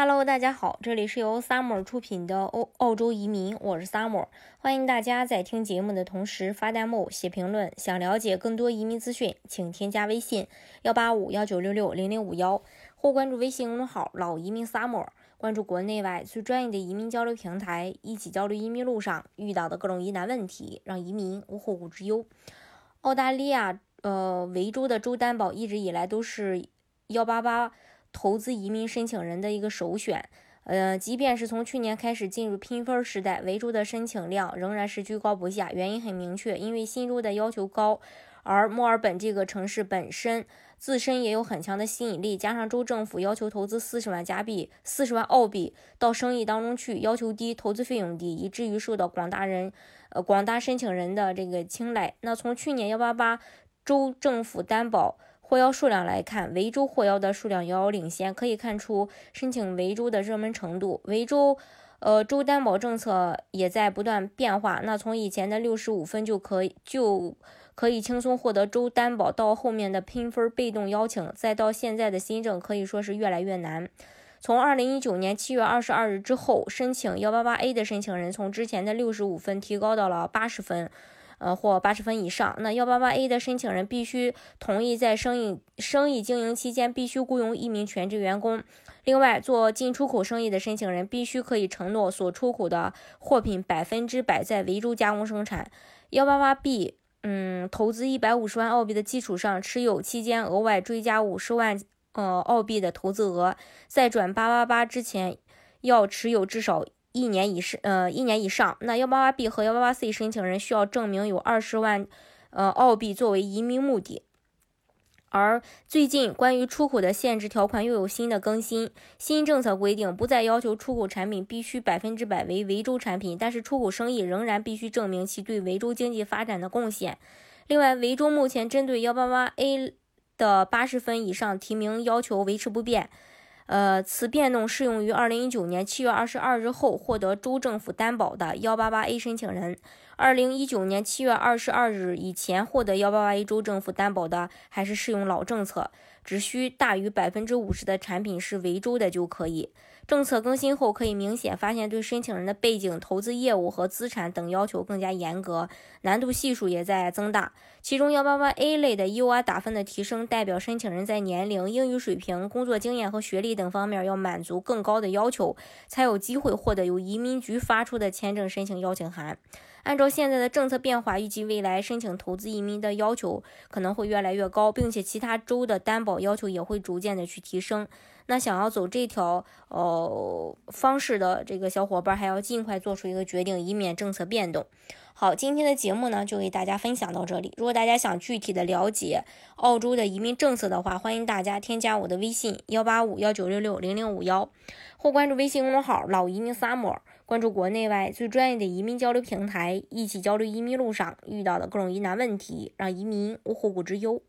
Hello，大家好，这里是由 Summer 出品的欧澳洲移民，我是 Summer，欢迎大家在听节目的同时发弹幕、写评论。想了解更多移民资讯，请添加微信幺八五幺九六六零零五幺，或关注微信公众号“老移民 Summer”，关注国内外最专业的移民交流平台，一起交流移民路上遇到的各种疑难问题，让移民无后顾之忧。澳大利亚呃维州的州担保一直以来都是幺八八。投资移民申请人的一个首选，呃，即便是从去年开始进入拼分时代，维州的申请量仍然是居高不下。原因很明确，因为新州的要求高，而墨尔本这个城市本身自身也有很强的吸引力，加上州政府要求投资四十万加币、四十万澳币到生意当中去，要求低，投资费用低，以至于受到广大人呃广大申请人的这个青睐。那从去年幺八八州政府担保。获邀数量来看，维州获邀的数量遥遥领先，可以看出申请维州的热门程度。维州，呃，州担保政策也在不断变化。那从以前的六十五分就可以就可以轻松获得州担保，到后面的拼分被动邀请，再到现在的新政，可以说是越来越难。从二零一九年七月二十二日之后，申请幺八八 A 的申请人从之前的六十五分提高到了八十分。呃，或八十分以上，那幺八八 A 的申请人必须同意在生意生意经营期间必须雇佣一名全职员工。另外，做进出口生意的申请人必须可以承诺所出口的货品百分之百在维州加工生产。幺八八 B，嗯，投资一百五十万澳币的基础上，持有期间额外追加五十万呃澳币的投资额，在转八八八之前要持有至少。一年以上，呃，一年以上，那幺八八 B 和幺八八 C 申请人需要证明有二十万，呃，澳币作为移民目的。而最近关于出口的限制条款又有新的更新，新政策规定不再要求出口产品必须百分之百为维州产品，但是出口生意仍然必须证明其对维州经济发展的贡献。另外，维州目前针对幺八八 A 的八十分以上提名要求维持不变。呃，此变动适用于二零一九年七月二十二日后获得州政府担保的幺八八 A 申请人。二零一九年七月二十二日以前获得幺八八 A 州政府担保的，还是适用老政策，只需大于百分之五十的产品是维州的就可以。政策更新后，可以明显发现对申请人的背景、投资业务和资产等要求更加严格，难度系数也在增大。其中幺八八 A 类的 U.R 打分的提升，代表申请人在年龄、英语水平、工作经验和学历等方面要满足更高的要求，才有机会获得由移民局发出的签证申请邀请函。按照现在的政策变化，预计未来申请投资移民的要求可能会越来越高，并且其他州的担保要求也会逐渐的去提升。那想要走这条呃方式的这个小伙伴，还要尽快做出一个决定，以免政策变动。好，今天的节目呢就给大家分享到这里。如果大家想具体的了解澳洲的移民政策的话，欢迎大家添加我的微信幺八五幺九六六零零五幺，或关注微信公众号老移民 summer，关注国内外最专业的移民交流平台，一起交流移民路上遇到的各种疑难问题，让移民无后顾之忧。